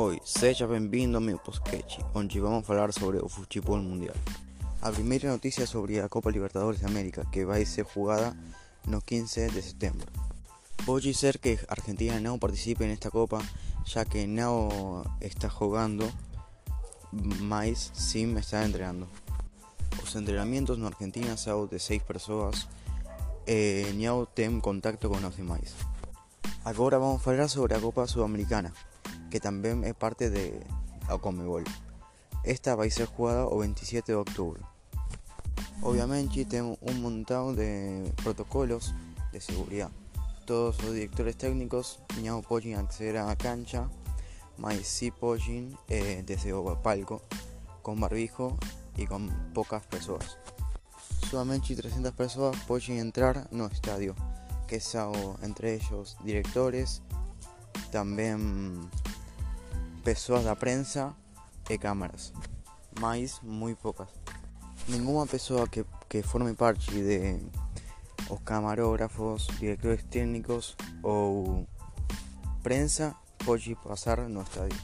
Oi, seja bem-vindo ao meu podcast, onde vamos falar sobre o futebol mundial. A primeira notícia é sobre a Copa Libertadores de América, que vai ser jogada no 15 de setembro. Pode ser que Argentina não participe nesta Copa, já que não está jogando, mas sim está treinando. Os treinamentos na Argentina são de seis pessoas e não tem contacto com os demais. Agora vamos falar sobre a Copa Sudamericana que también es parte de Comebol. Esta va a ser jugada el 27 de octubre. Obviamente tenemos un montón de protocolos de seguridad. Todos los directores técnicos no pueden acceder a la cancha, mas sí pueden eh, desde el palco, con barbijo y con pocas personas. Solamente 300 personas pueden entrar en el estadio, que son entre ellos directores, también pessoas da prensa e câmaras, mas muito poucas. Nenhuma pessoa que, que forme parte de os camarógrafos, diretores técnicos ou prensa pode passar no estádio.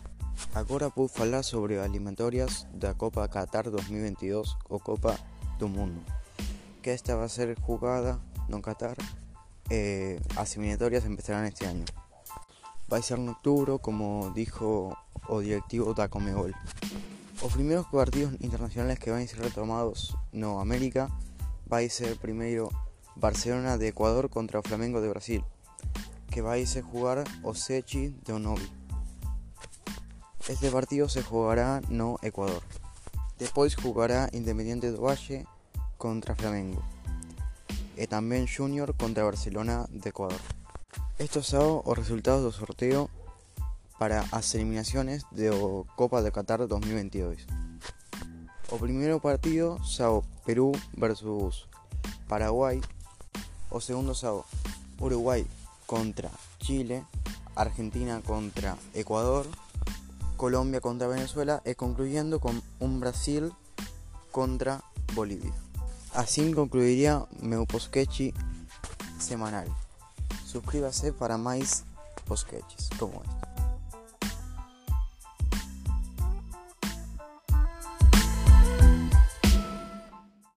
Agora vou falar sobre alimentórias da Copa Qatar 2022 ou Copa do Mundo, que esta vai ser jogada no Qatar. Eh, as eliminatorias empezarán este año. En octubre, como dijo o directivo da Comebol. Los primeros partidos internacionales que van a ser retomados no América va a ser primero Barcelona de Ecuador contra Flamengo de Brasil, que va a ser jugar Osechi de Onovi. Este partido se jugará no Ecuador. Después jugará Independiente de Valle contra Flamengo. Y también Junior contra Barcelona de Ecuador. Estos son los resultados del sorteo para as eliminaciones de Copa de Qatar 2022. O primeiro partido sao Perú versus Paraguay. O segundo sao Uruguay contra Chile, Argentina contra Ecuador, Colombia contra Venezuela e concluyendo con un Brasil contra Bolivia. Así concluiría meu semanal. Suscríbase para más posqueches como este.